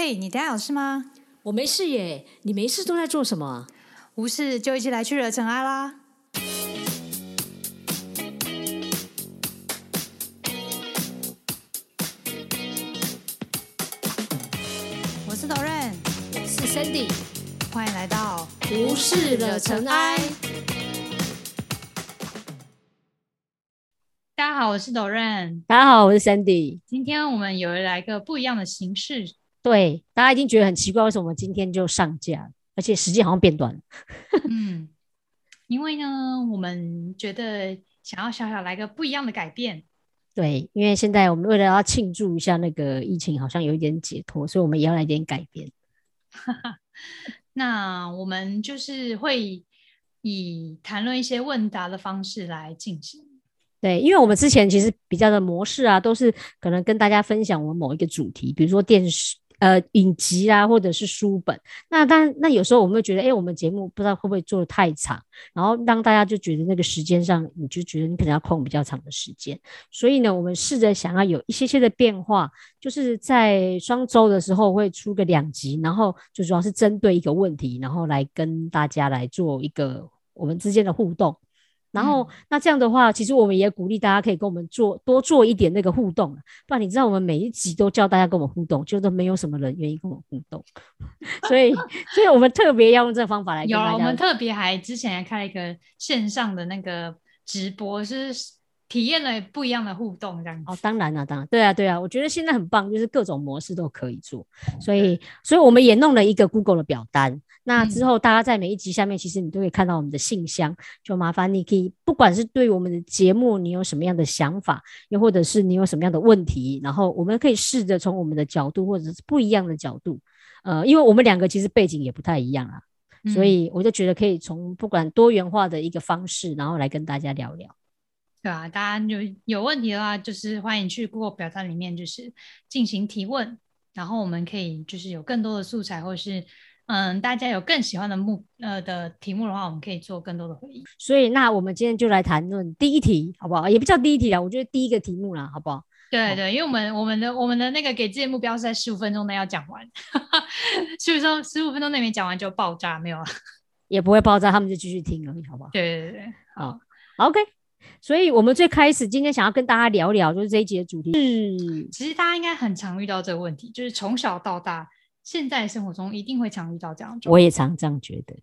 嘿，你等下有事吗？我没事耶，你没事都在做什么？无事就一起来去惹尘埃啦！我是 Doren，我是 Sandy，欢迎来到无事惹尘埃。大家好，我是 Doren，大家好，我是 Sandy。今天我们有来个不一样的形式，对，大家一定觉得很奇怪，为什么我们今天就上架，而且时间好像变短了。嗯，因为呢，我们觉得想要小小来个不一样的改变。对，因为现在我们为了要庆祝一下那个疫情，好像有一点解脱，所以我们也要来点改变。那我们就是会以谈论一些问答的方式来进行。对，因为我们之前其实比较的模式啊，都是可能跟大家分享我们某一个主题，比如说电视、呃影集啊，或者是书本。那当然，那有时候我们会觉得，哎，我们节目不知道会不会做的太长，然后让大家就觉得那个时间上，你就觉得你可能要空比较长的时间。所以呢，我们试着想要有一些些的变化，就是在双周的时候会出个两集，然后就主要是针对一个问题，然后来跟大家来做一个我们之间的互动。然后，那这样的话，其实我们也鼓励大家可以跟我们做多做一点那个互动，不然你知道我们每一集都叫大家跟我们互动，就都没有什么人愿意跟我们互动，所以，所以我们特别要用这个方法来。有，我们特别还之前还开了一个线上的那个直播，是体验了不一样的互动，这样。哦，当然了，当然，对啊，对啊，我觉得现在很棒，就是各种模式都可以做，所以，所以我们也弄了一个 Google 的表单。那之后，大家在每一集下面，其实你都可以看到我们的信箱。就麻烦你可以，不管是对我们的节目，你有什么样的想法，又或者是你有什么样的问题，然后我们可以试着从我们的角度，或者是不一样的角度，呃，因为我们两个其实背景也不太一样啊，所以我就觉得可以从不管多元化的一个方式，然后来跟大家聊聊。对啊，大家有有问题的话，就是欢迎去 Google 表单里面，就是进行提问，然后我们可以就是有更多的素材，或是。嗯，大家有更喜欢的目呃的题目的话，我们可以做更多的回应。所以，那我们今天就来谈论第一题，好不好？也不叫第一题啦，我觉得第一个题目啦，好不好？对对，因为我们我们的我们的那个给自己的目标是在十五分钟内要讲完，十五分十五分钟内没讲完就爆炸，没有了，也不会爆炸，他们就继续听而已，好不好？对对对，好，OK。所以，我们最开始今天想要跟大家聊聊，就是这一节的主题是，其实大家应该很常遇到这个问题，就是从小到大。现在生活中一定会常遇到这样，我也常这样觉得。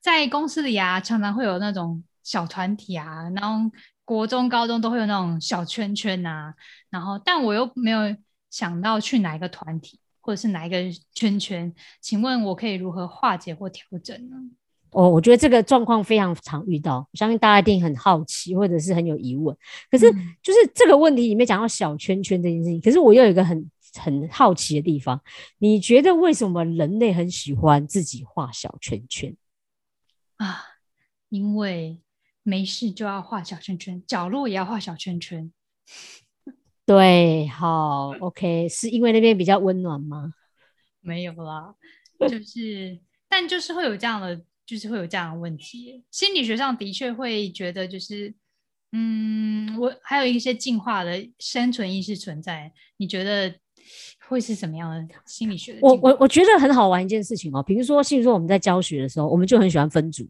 在公司里啊，常常会有那种小团体啊，然后国中、高中都会有那种小圈圈啊。然后，但我又没有想到去哪一个团体，或者是哪一个圈圈。请问，我可以如何化解或调整呢？哦，我觉得这个状况非常常遇到，我相信大家一定很好奇，或者是很有疑问。可是，就是这个问题里面讲到小圈圈这件事情，可是我又有一个很。很好奇的地方，你觉得为什么人类很喜欢自己画小圈圈啊？因为没事就要画小圈圈，角落也要画小圈圈。对，好，OK，是因为那边比较温暖吗？没有啦，就是，但就是会有这样的，就是会有这样的问题。心理学上的确会觉得，就是，嗯，我还有一些进化的生存意识存在。你觉得？会是什么样的心理学的？我我我觉得很好玩一件事情哦，比如说，譬如说我们在教学的时候，我们就很喜欢分组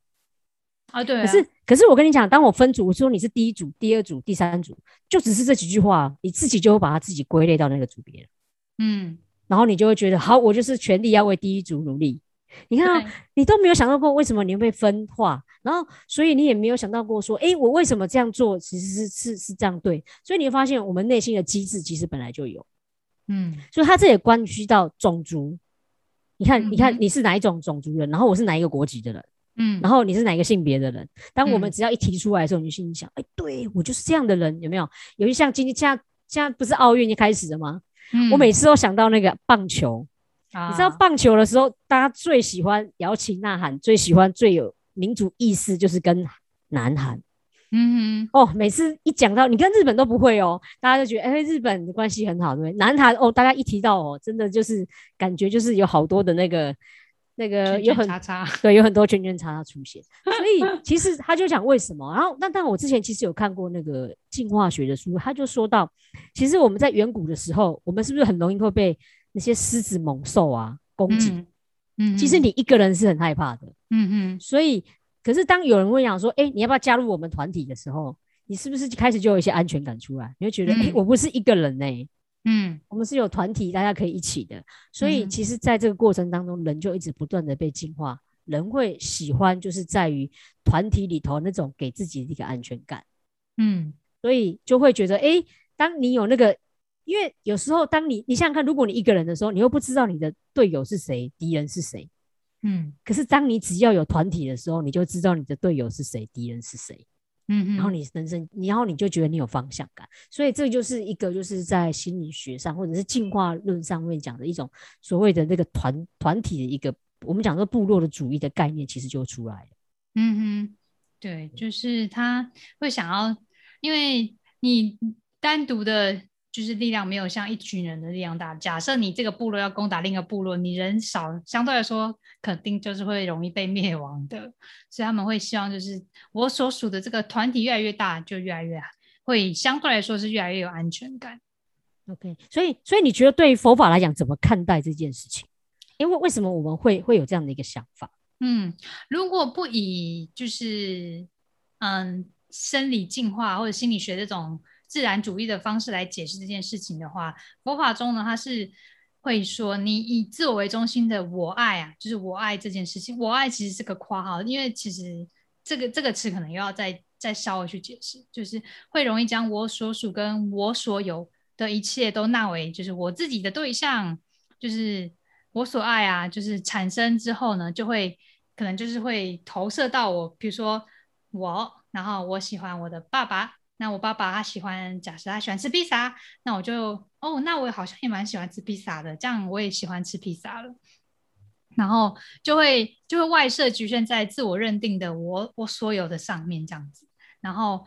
啊。对。可是可是我跟你讲，当我分组，我说你是第一组、第二组、第三组，就只是这几句话，你自己就会把它自己归类到那个组别嗯。然后你就会觉得，好，我就是全力要为第一组努力。你看，你都没有想到过为什么你会被分化，然后所以你也没有想到过说，哎，我为什么这样做其实是是是这样对？所以你会发现，我们内心的机制其实本来就有。嗯，所以他这也关系到种族。你看，你看你是哪一种种族人，然后我是哪一个国籍的人，嗯，然后你是哪一个性别的人。当我们只要一提出来的时候，你就心里想，哎，对我就是这样的人，有没有？有一像今天，现在现在不是奥运就开始了吗？我每次都想到那个棒球，你知道棒球的时候，大家最喜欢摇旗呐喊，最喜欢最有民族意识，就是跟南韩。嗯哼，哦，每次一讲到你跟日本都不会哦，大家就觉得哎，日本的关系很好，对不对？南韩哦，大家一提到哦，真的就是感觉就是有好多的那个那个有很叉叉，对，有很多圈圈叉叉出现。所以 其实他就讲为什么，然后但但我之前其实有看过那个进化学的书，他就说到，其实我们在远古的时候，我们是不是很容易会被那些狮子猛兽啊攻击，嗯嗯，其实你一个人是很害怕的。嗯嗯所以，可是当有人问讲说，哎、你要不要加入我们团体的时候，你是不是开始就有一些安全感出来？你会觉得，哎、嗯我不是一个人呢、嗯我们是有团体，大家可以一起的。所以，嗯其实在这个过程当中，人就一直不断的被进化。人会喜欢，就是在于团体里头那种给自己的一个安全感。嗯所以就会觉得，哎、当你有那个，因为有时候当你你想想看，如果你一个人的时候，你又不知道你的队友是谁，敌人是谁。嗯可是当你只要有团体的时候，你就知道你的队友是谁，敌人是谁，嗯，然后你人生，然后你就觉得你有方向感。所以这就是一个就是在心理学上或者是进化论上面讲的一种所谓的那个团团体的一个，我们讲说部落的主义的概念，其实就出来了。嗯哼，对，就是他会想要，因为你单独的，就是力量没有像一群人的力量大。假设你这个部落要攻打另一个部落，你人少，相对来说肯定就是会容易被灭亡的。所以他们会希望，就是我所属的这个团体越来越大，就越来越会相对来说是越来越有安全感。OK，所以所以你觉得对于佛法来讲，怎么看待这件事情？因为为什么我们会会有这样的一个想法？嗯，如果不以就是嗯生理进化或者心理学这种自然主义的方式来解释这件事情的话，佛法中呢，它是会说你以自我为中心的我爱啊，就是我爱这件事情，我爱其实是个括号，因为其实这个这个词可能又要再再稍微去解释，就是会容易将我所属跟我所有的一切都纳为就是我自己的对象，就是我所爱啊，就是产生之后呢，就会可能就是会投射到我，比如说我，然后我喜欢我的爸爸，那我爸爸他喜欢，假设他喜欢吃披萨，那我就哦，那我好像也蛮喜欢吃披萨的，这样我也喜欢吃披萨了。然后就会就会外设局限在自我认定的我我所有的上面这样子，然后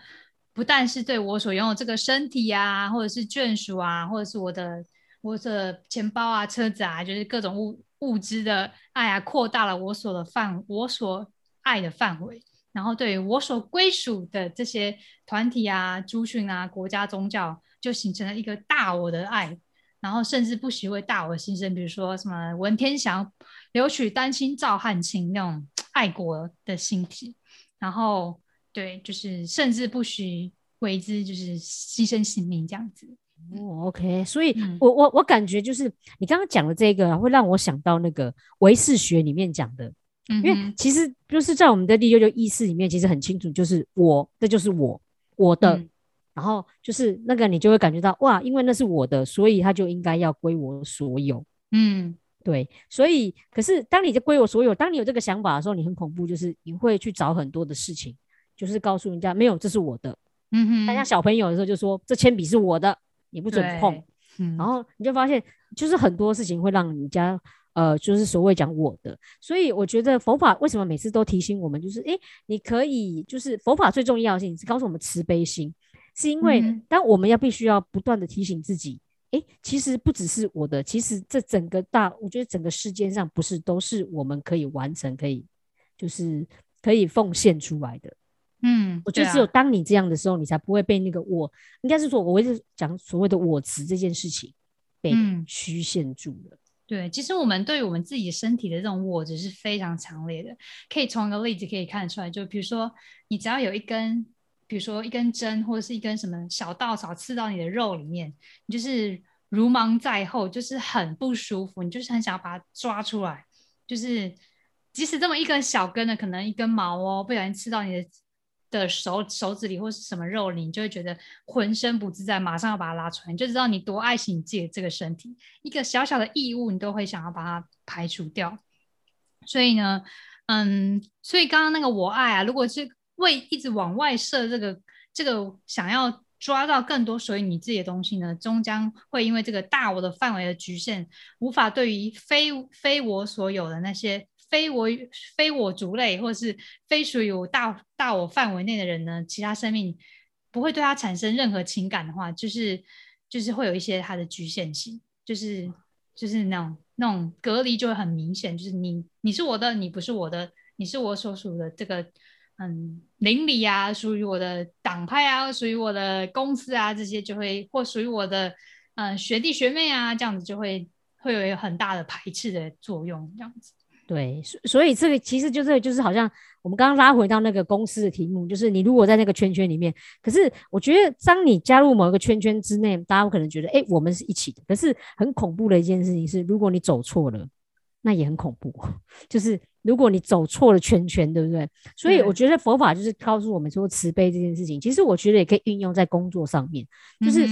不但是对我所拥有这个身体啊，或者是眷属啊，或者是我的我的钱包啊、车子啊，就是各种物物质的爱啊，扩大了我所的范我所爱的范围。然后对于我所归属的这些团体啊、族群啊、国家、宗教，就形成了一个大我的爱。然后甚至不惜为大我牺牲，比如说什么文天祥留取丹心照汗青那种爱国的心体。然后对，就是甚至不惜为之，就是牺牲性命这样子。哦，OK，所以嗯我我我感觉就是你刚刚讲的这个啊，会让我想到那个唯识学里面讲的，嗯因为其实就是在我们的第六六意识里面，其实很清楚，就是我，这就是我，我的，嗯然后就是那个你就会感觉到哇，因为那是我的，所以它就应该要归我所有。嗯对，所以可是当你在归我所有，当你有这个想法的时候，你很恐怖，就是你会去找很多的事情，就是告诉人家没有，这是我的。嗯哼，大家小朋友的时候就说这铅笔是我的，你不准碰。嗯然后你就发现，就是很多事情会让你家呃，就是所谓讲我的。所以我觉得佛法为什么每次都提醒我们，就是诶，你可以就是佛法最重要的事情是告诉我们慈悲心，是因为嗯当我们要必须要不断的提醒自己。诶，其实不只是我的，其实这整个大，我觉得整个世界上不是都是我们可以完成、可以就是可以奉献出来的。嗯，我觉得只有当你这样的时候，你才不会被那个我，应该是说，我一直讲所谓的我执这件事情被嗯虚限住了。对，其实我们对于我们自己身体的这种我执是非常强烈的，可以从一个例子可以看出来，就比如说你只要有一根，比如说一根针或者是一根什么小稻草刺到你的肉里面，你就是如芒在后，就是很不舒服，你就是很想要把它抓出来，就是即使这么一根小根的，可能一根毛哦，不小心刺到你的。的手手指里或是什么肉里，你就会觉得浑身不自在，马上要把它拉出来，你就知道你多爱惜你自己的这个身体。一个小小的异物，你都会想要把它排除掉。所以呢，嗯，所以刚刚那个我爱啊，如果是为一直往外射这个这个想要抓到更多属于你自己的东西呢，终将会因为这个大我的范围的局限，无法对于非非我所有的那些。非我非我族类，或是非属于我大大我范围内的人呢，其他生命不会对他产生任何情感的话，就是就是会有一些它的局限性，就是就是那种那种隔离就会很明显，就是你你是我的，你不是我的，你是我所属的这个嗯邻里啊，属于我的党派啊，属于我的公司啊，这些就会或属于我的嗯学弟学妹啊，这样子就会会有很大的排斥的作用，这样子。对，所所以这个其实就是就是好像我们刚刚拉回到那个公司的题目，就是你如果在那个圈圈里面，可是我觉得当你加入某一个圈圈之内，大家可能觉得哎，我们是一起的。可是很恐怖的一件事情是，如果你走错了，那也很恐怖。就是如果你走错了圈圈，对不对？所以我觉得佛法就是告诉我们说，慈悲这件事情，其实我觉得也可以运用在工作上面。就是，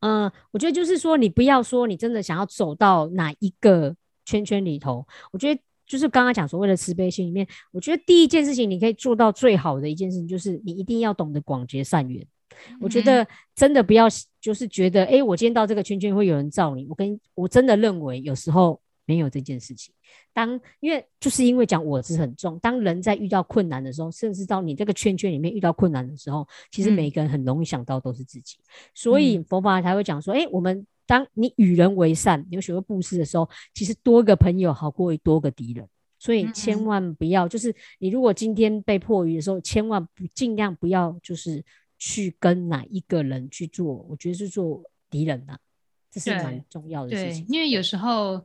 嗯，我觉得就是说，你不要说你真的想要走到哪一个。圈圈里头，我觉得就是刚刚讲所谓的慈悲心里面，我觉得第一件事情你可以做到最好的一件事情，就是你一定要懂得广结善缘。我觉得真的不要就是觉得，哎，我今天到这个圈圈会有人罩你。我跟我真的认为有时候没有这件事情。当因为就是因为讲我执很重，当人在遇到困难的时候，甚至到你这个圈圈里面遇到困难的时候，其实每个人很容易想到都是自己。所以佛法才会讲说，哎，我们。当你与人为善，你有学会布施的时候，其实多个朋友好过于多个敌人。所以千万不要，就是你如果今天被迫于的时候，千万不尽量不要，就是去跟哪一个人去做，我觉得是做敌人呐，这是蛮重要的事情。因为有时候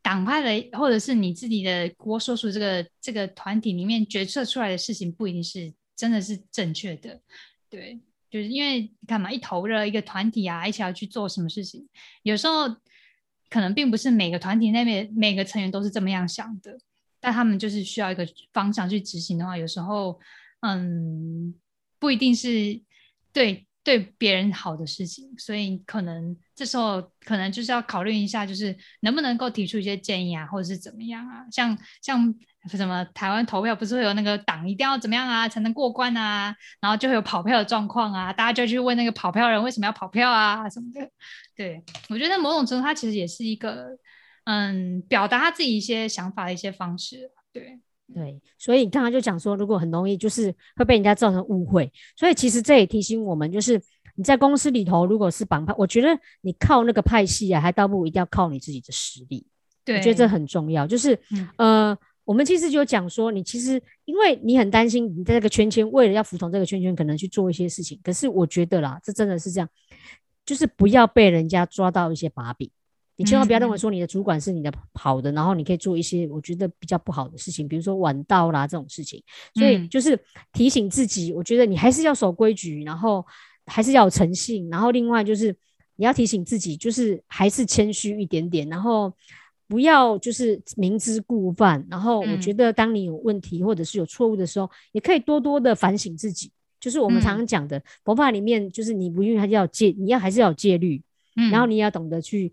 党派的或者是你自己的国所属这个这个团体里面决策出来的事情，不一定是真的是正确的，对。就是因为干嘛一头热一个团体啊，一起要去做什么事情，有时候可能并不是每个团体那边每个成员都是这么样想的，但他们就是需要一个方向去执行的话，有时候嗯不一定是对对别人好的事情，所以可能这时候可能就是要考虑一下，就是能不能够提出一些建议啊，或者是怎么样啊，像像。什么台湾投票不是会有那个党一定要怎么样啊才能过关啊，然后就会有跑票的状况啊，大家就去问那个跑票人为什么要跑票啊什么的。对我觉得某种程度他其实也是一个嗯表达他自己一些想法的一些方式。对对，所以你刚刚就讲说，如果很容易就是会被人家造成误会，所以其实这也提醒我们，就是你在公司里头如果是帮派，我觉得你靠那个派系啊，还倒不如一定要靠你自己的实力。对，我觉得这很重要，就是呃。我们其实就讲说，你其实因为你很担心你在这个圈圈，为了要服从这个圈圈，可能去做一些事情。可是我觉得啦，这真的是这样，就是不要被人家抓到一些把柄。你千万不要认为说你的主管是你的好的，然后你可以做一些我觉得比较不好的事情，比如说晚到啦这种事情。所以就是提醒自己，我觉得你还是要守规矩，然后还是要有诚信，然后另外就是你要提醒自己，就是还是谦虚一点点，然后。不要就是明知故犯，然后我觉得当你有问题或者是有错误的时候，也可以多多的反省自己。就是我们常常讲的佛法里面，就是你不用还是要戒，你要还是要有戒律，然后你要懂得去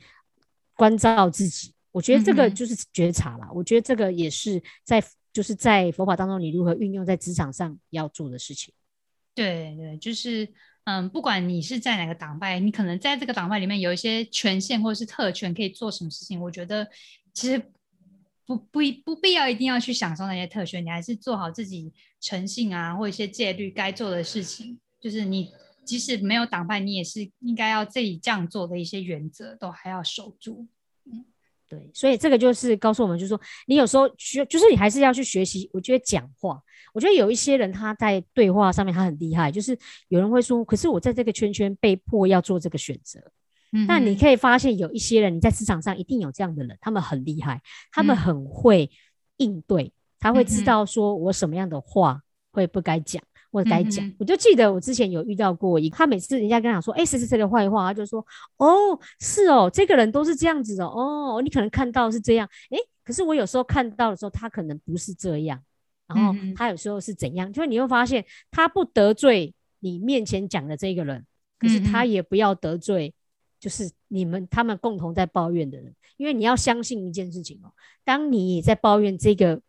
关照自己。我觉得这个就是觉察了。我觉得这个也是在就是在佛法当中，你如何运用在职场上要做的事情。对对，就是。嗯，不管你是在哪个党派，你可能在这个党派里面有一些权限或者是特权，可以做什么事情？我觉得其实不不不必要一定要去享受那些特权，你还是做好自己诚信啊，或一些戒律该做的事情。就是你即使没有党派，你也是应该要自己这样做的一些原则，都还要守住。嗯，对，所以这个就是告诉我们，就是说你有时候学，就是你还是要去学习。我觉得讲话。我觉得有一些人他在对话上面他很厉害，就是有人会说，可是我在这个圈圈被迫要做这个选择。嗯，但你可以发现有一些人你在职场上一定有这样的人，他们很厉害，他们很会应对，他会知道说我什么样的话会不该讲或者该讲。我就记得我之前有遇到过一，他每次人家跟他说，哎，谁谁谁的坏话，他就说，哦，是哦，这个人都是这样子的哦，你可能看到是这样，哎，可是我有时候看到的时候，他可能不是这样。然后他有时候是怎样？就是你会发现，他不得罪你面前讲的这个人，可是他也不要得罪，就是你们他们共同在抱怨的人。因为你要相信一件事情哦，当你在抱怨这个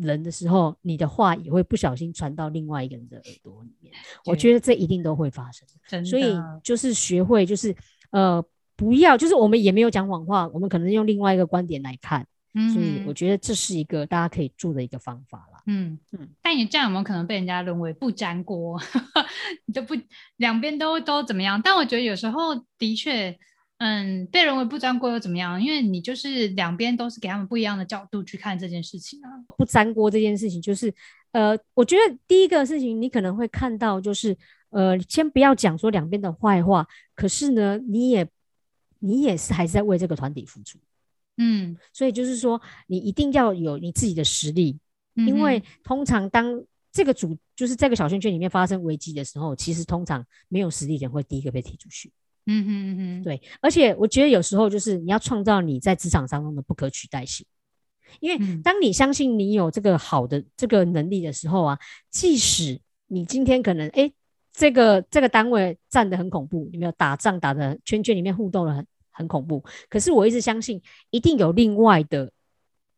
人的时候，你的话也会不小心传到另外一个人的耳朵里面。我觉得这一定都会发生。所以就是学会，就是呃，不要，就是我们也没有讲谎话，我们可能用另外一个观点来看。所以我觉得这是一个大家可以做的一个方法啦。嗯嗯，但你这样有没有可能被人家认为不粘锅？你都不两边都都怎么样？但我觉得有时候的确，嗯，被认为不粘锅又怎么样？因为你就是两边都是给他们不一样的角度去看这件事情啊。不粘锅这件事情，就是呃，我觉得第一个事情你可能会看到，就是呃，先不要讲说两边的坏话，可是呢，你也你也是还是在为这个团体付出。嗯，所以就是说，你一定要有你自己的实力，嗯因为通常当这个组就是这个小圈圈里面发生危机的时候，其实通常没有实力的人会第一个被踢出去。嗯哼嗯哼，对，而且我觉得有时候就是你要创造你在职场当中的不可取代性，因为嗯当你相信你有这个好的这个能力的时候啊，即使你今天可能诶这个这个单位站得很恐怖，有没有打仗打的圈圈里面互动的很很恐怖，可是我一直相信一定有另外的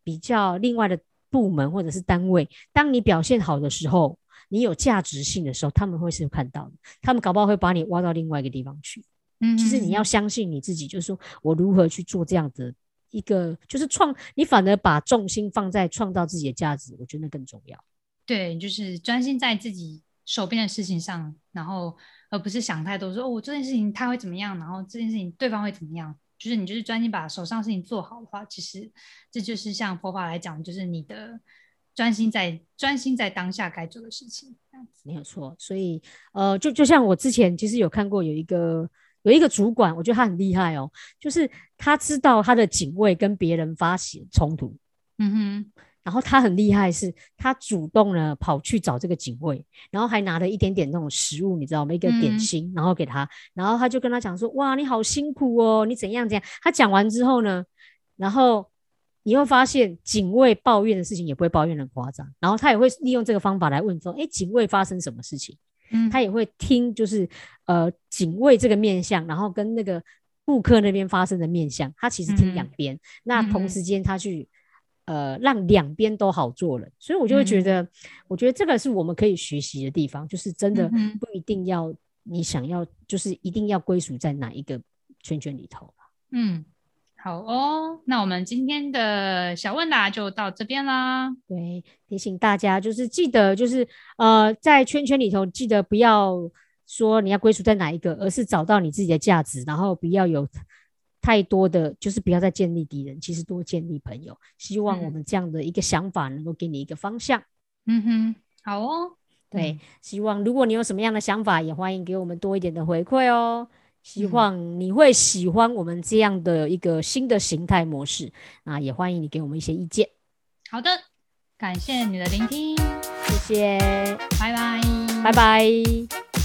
比较另外的部门或者是单位，当你表现好的时候。你有价值性的时候，他们会是看到的，他们搞不好会把你挖到另外一个地方去。嗯哼，其实你要相信你自己，就是说我如何去做这样的一个，就是创，你反而把重心放在创造自己的价值，我觉得那更重要。对，就是专心在自己手边的事情上，然后而不是想太多，说哦，我这件事情他会怎么样，然后这件事情对方会怎么样。就是你就是专心把手上事情做好的话，其实这就是像佛法来讲，就是你的专心在专心在当下该做的事情。这样子没有错，所以呃，就就像我之前其实有看过有一个有一个主管，我觉得他很厉害哦，就是他知道他的警卫跟别人发起冲突，嗯哼，然后他很厉害是，他主动呢跑去找这个警卫，然后还拿了一点点那种食物，你知道吗？一个点嗯心，然后给他，然后他就跟他讲说：“哇，你好辛苦哦，你怎样怎样。”他讲完之后呢，然后你会发现警卫抱怨的事情也不会抱怨的夸张，然后他也会利用这个方法来问说：“哎，警卫发生什么事情？”嗯，他也会听，就是呃警卫这个面相，然后跟那个顾客那边发生的面相，他其实听两嗯。边。那同时间他去呃让两边都好做了，所以我就会觉嗯。得，我觉得这个是我们可以学习的地方，就是真的不一定要你想要，就是一定要归属在哪一个圈圈里头。嗯，好哦，那我们今天的小问答就到这边啦。对，提醒大家就是记得，就是呃，在圈圈里头，记得不要说你要归属在哪一个，而是找到你自己的价值，然后不要有太多的，就是不要再建立敌人，其实多建立朋友。希望我嗯们这样的一个想法能够给你一个方向。嗯哼，好哦，对，嗯希望如果你有什么样的想法，也欢迎给我们多一点的回馈哦。希嗯望你会喜欢我们这样的一个新的形态模式，那也欢迎你给我们一些意见。好的，感谢你的聆听，谢谢，拜拜，拜拜。